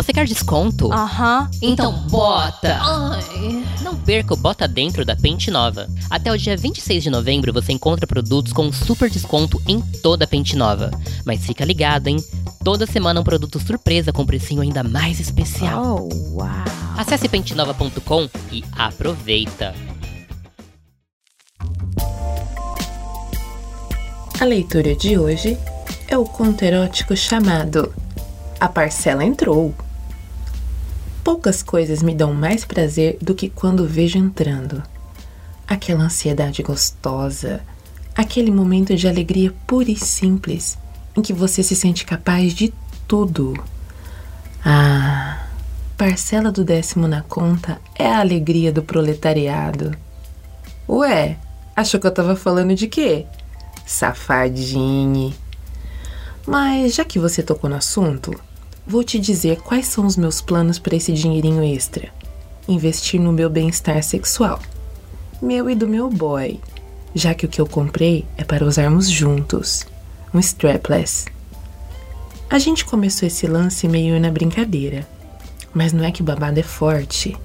Você quer desconto? Aham. Então bota! Ai. Não perca o Bota Dentro da Pente Nova. Até o dia 26 de novembro você encontra produtos com super desconto em toda a Pente Nova. Mas fica ligado, hein? Toda semana um produto surpresa com precinho ainda mais especial. Oh, uau. Acesse pentenova.com e aproveita! A leitura de hoje é o conto erótico chamado A Parcela Entrou. Poucas coisas me dão mais prazer do que quando vejo entrando. Aquela ansiedade gostosa, aquele momento de alegria pura e simples em que você se sente capaz de tudo. Ah, parcela do décimo na conta é a alegria do proletariado. Ué, achou que eu tava falando de quê? Safadinho. Mas já que você tocou no assunto, vou te dizer quais são os meus planos para esse dinheirinho extra. Investir no meu bem-estar sexual. Meu e do meu boy. Já que o que eu comprei é para usarmos juntos. Um strapless. A gente começou esse lance meio na brincadeira. Mas não é que o babado é forte.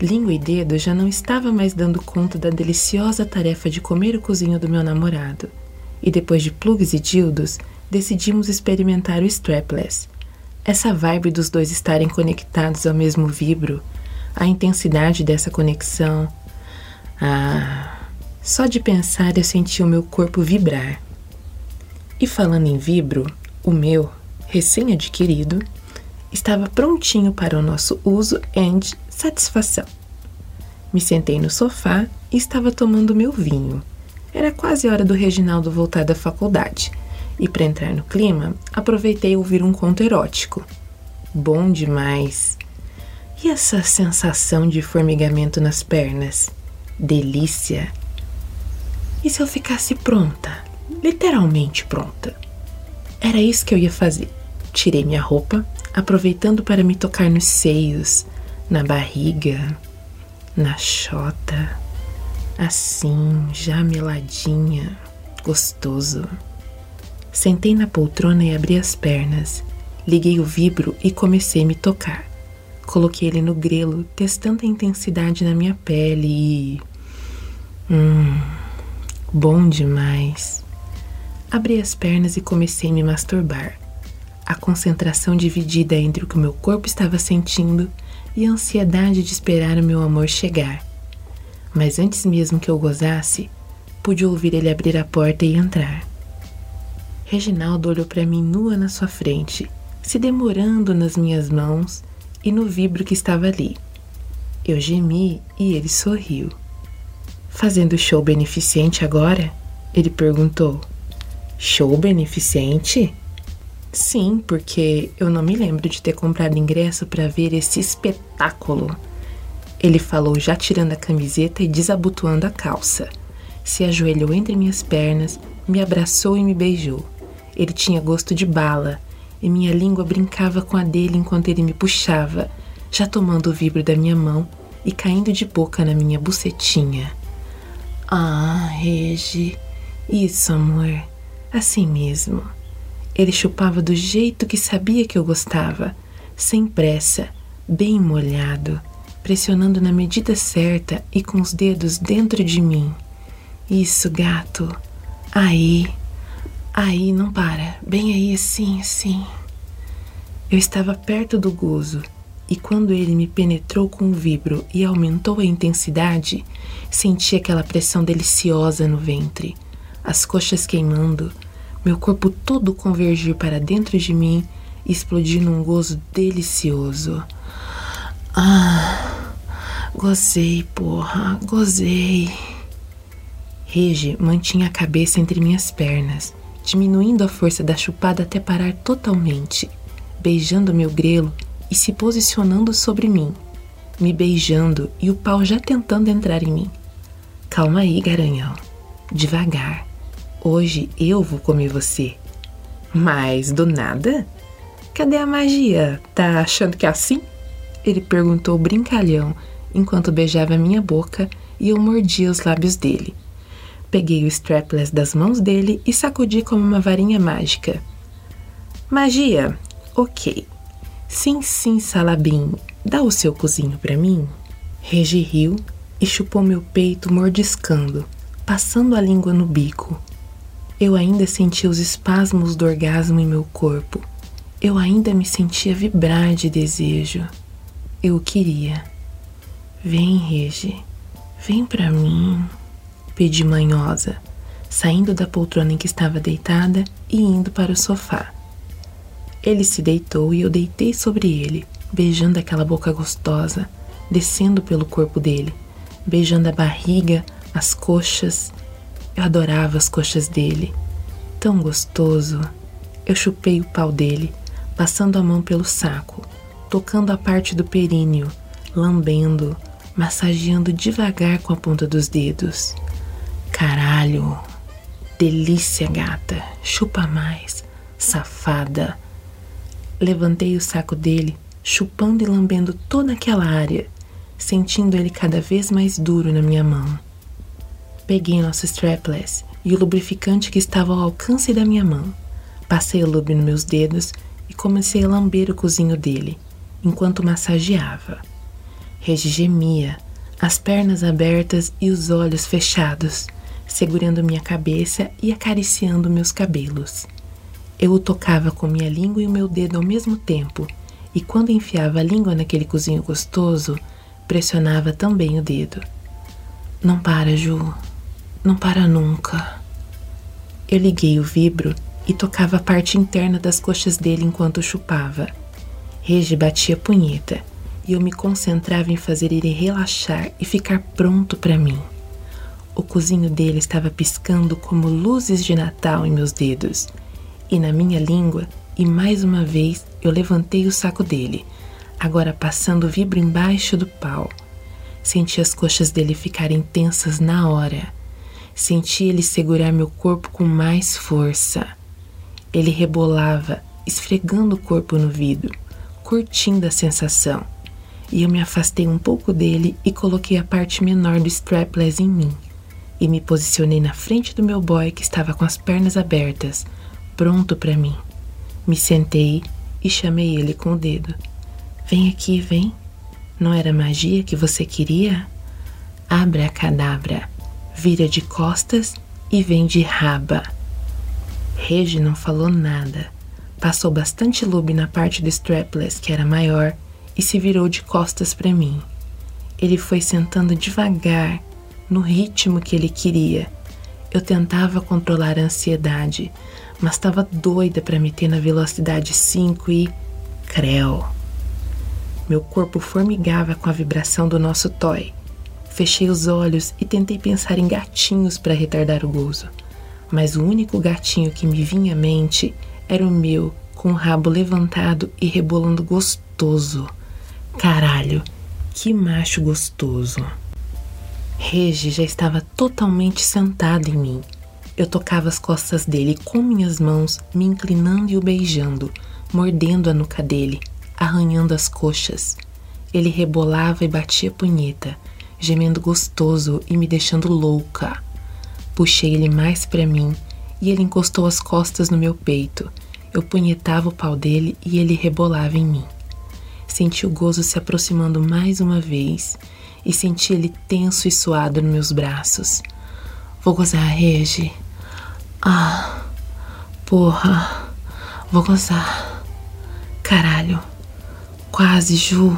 Língua e dedo já não estava mais dando conta da deliciosa tarefa de comer o cozinho do meu namorado. E depois de plugs e dildos, decidimos experimentar o strapless. Essa vibe dos dois estarem conectados ao mesmo vibro, a intensidade dessa conexão. Ah, só de pensar eu senti o meu corpo vibrar. E falando em vibro, o meu, recém-adquirido, estava prontinho para o nosso uso e satisfação. Me sentei no sofá e estava tomando meu vinho. Era quase hora do Reginaldo voltar da faculdade, e para entrar no clima, aproveitei ouvir um conto erótico. Bom demais! E essa sensação de formigamento nas pernas? Delícia! E se eu ficasse pronta? Literalmente pronta. Era isso que eu ia fazer. Tirei minha roupa, aproveitando para me tocar nos seios, na barriga, na chota. Assim, já meladinha, gostoso. Sentei na poltrona e abri as pernas. Liguei o vibro e comecei a me tocar. Coloquei ele no grelo, testando a intensidade na minha pele e. Hum. Bom demais. Abri as pernas e comecei a me masturbar. A concentração dividida entre o que meu corpo estava sentindo e a ansiedade de esperar o meu amor chegar. Mas antes mesmo que eu gozasse, pude ouvir ele abrir a porta e entrar. Reginaldo olhou para mim nua na sua frente, se demorando nas minhas mãos e no vibro que estava ali. Eu gemi e ele sorriu. Fazendo show beneficente agora? Ele perguntou. Show beneficente? Sim, porque eu não me lembro de ter comprado ingresso para ver esse espetáculo. Ele falou já tirando a camiseta e desabotoando a calça. Se ajoelhou entre minhas pernas, me abraçou e me beijou. Ele tinha gosto de bala e minha língua brincava com a dele enquanto ele me puxava, já tomando o vibro da minha mão e caindo de boca na minha bucetinha. Ah, Regi, isso, amor, assim mesmo. Ele chupava do jeito que sabia que eu gostava, sem pressa, bem molhado, pressionando na medida certa e com os dedos dentro de mim. Isso, gato. Aí. Aí, não para. Bem aí, assim, assim. Eu estava perto do gozo e quando ele me penetrou com o vibro e aumentou a intensidade, senti aquela pressão deliciosa no ventre, as coxas queimando, meu corpo todo convergir para dentro de mim e explodir num gozo delicioso. Ah, gozei, porra, gozei. Rege mantinha a cabeça entre minhas pernas, diminuindo a força da chupada até parar totalmente, beijando meu grelo e se posicionando sobre mim, me beijando e o pau já tentando entrar em mim. Calma aí, garanhão. Devagar. Hoje eu vou comer você. Mas do nada? Cadê a magia? Tá achando que é assim? Ele perguntou brincalhão enquanto beijava minha boca e eu mordia os lábios dele. Peguei o strapless das mãos dele e sacudi como uma varinha mágica. Magia, ok. Sim, sim, Salabim, dá o seu cozinho para mim. Regi riu e chupou meu peito mordiscando, passando a língua no bico. Eu ainda sentia os espasmos do orgasmo em meu corpo. Eu ainda me sentia vibrar de desejo. Eu queria. Vem, Regi, vem pra mim, pedi manhosa, saindo da poltrona em que estava deitada e indo para o sofá. Ele se deitou e eu deitei sobre ele, beijando aquela boca gostosa, descendo pelo corpo dele, beijando a barriga, as coxas. Eu adorava as coxas dele. Tão gostoso. Eu chupei o pau dele, passando a mão pelo saco, tocando a parte do períneo, lambendo, massageando devagar com a ponta dos dedos. Caralho! Delícia, gata! Chupa mais, safada! Levantei o saco dele, chupando e lambendo toda aquela área, sentindo ele cada vez mais duro na minha mão. Peguei nosso strapless e o lubrificante que estava ao alcance da minha mão. Passei o lube nos meus dedos e comecei a lamber o cozinho dele, enquanto massageava. Regi gemia, as pernas abertas e os olhos fechados, segurando minha cabeça e acariciando meus cabelos. Eu o tocava com minha língua e o meu dedo ao mesmo tempo, e quando enfiava a língua naquele cozinho gostoso, pressionava também o dedo. Não para, Ju. Não para nunca. Eu liguei o vibro e tocava a parte interna das coxas dele enquanto chupava. Regi batia punheta e eu me concentrava em fazer ele relaxar e ficar pronto para mim. O cozinho dele estava piscando como luzes de Natal em meus dedos e na minha língua, e mais uma vez eu levantei o saco dele, agora passando o vibro embaixo do pau. Senti as coxas dele ficarem tensas na hora. Senti ele segurar meu corpo com mais força. Ele rebolava, esfregando o corpo no vidro, curtindo a sensação. E eu me afastei um pouco dele e coloquei a parte menor do strapless em mim. E me posicionei na frente do meu boy que estava com as pernas abertas, pronto para mim. Me sentei e chamei ele com o dedo. Vem aqui, vem. Não era magia que você queria? Abra a cadabra, vira de costas e vem de raba. Regi não falou nada. Passou bastante lube na parte do strapless, que era maior, e se virou de costas para mim. Ele foi sentando devagar, no ritmo que ele queria. Eu tentava controlar a ansiedade, mas estava doida para meter na velocidade 5 e. Creu. Meu corpo formigava com a vibração do nosso toy. Fechei os olhos e tentei pensar em gatinhos para retardar o gozo. Mas o único gatinho que me vinha à mente era o meu, com o rabo levantado e rebolando gostoso. Caralho, que macho gostoso. Regi já estava totalmente sentado em mim eu tocava as costas dele com minhas mãos, me inclinando e o beijando, mordendo a nuca dele, arranhando as coxas. Ele rebolava e batia punheta, gemendo gostoso e me deixando louca. Puxei ele mais para mim e ele encostou as costas no meu peito. Eu punhetava o pau dele e ele rebolava em mim. Senti o gozo se aproximando mais uma vez e senti ele tenso e suado nos meus braços. Vou gozar, Regi. Ah, porra. Vou gozar. Caralho. Quase, Ju.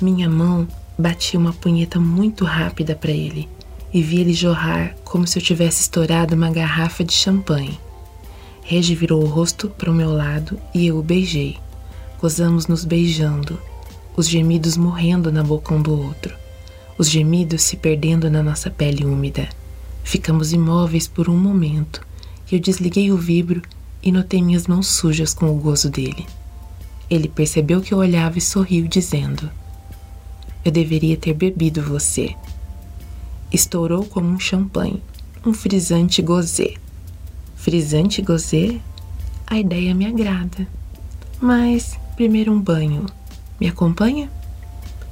Minha mão batia uma punheta muito rápida para ele e vi ele jorrar como se eu tivesse estourado uma garrafa de champanhe. Regi virou o rosto para o meu lado e eu o beijei. Gozamos nos beijando, os gemidos morrendo na boca um do outro, os gemidos se perdendo na nossa pele úmida. Ficamos imóveis por um momento e eu desliguei o vibro e notei minhas mãos sujas com o gozo dele. Ele percebeu que eu olhava e sorriu, dizendo: Eu deveria ter bebido você. Estourou como um champanhe, um frisante gozê. Frisante gozê? A ideia me agrada. Mas primeiro um banho. Me acompanha?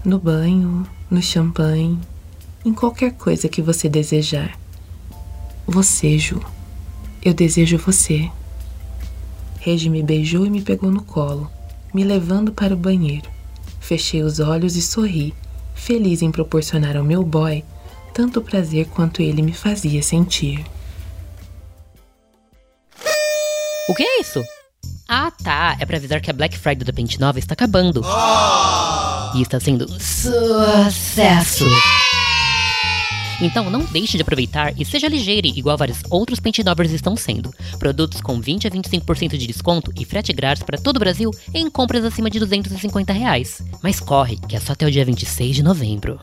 No banho, no champanhe, em qualquer coisa que você desejar. Você, Ju. Eu desejo você. Regi me beijou e me pegou no colo. me levando para o banheiro. Fechei os olhos e sorri, feliz em proporcionar ao meu boy tanto prazer quanto ele me fazia sentir. O que é isso? Ah, tá. É pra avisar que a Black Friday da Pente Nova está acabando. E está sendo um sucesso. Então não deixe de aproveitar e seja ligeiro, igual vários outros pente novers estão sendo. Produtos com 20 a 25% de desconto e frete grátis para todo o Brasil em compras acima de 250 reais. Mas corre, que é só até o dia 26 de novembro.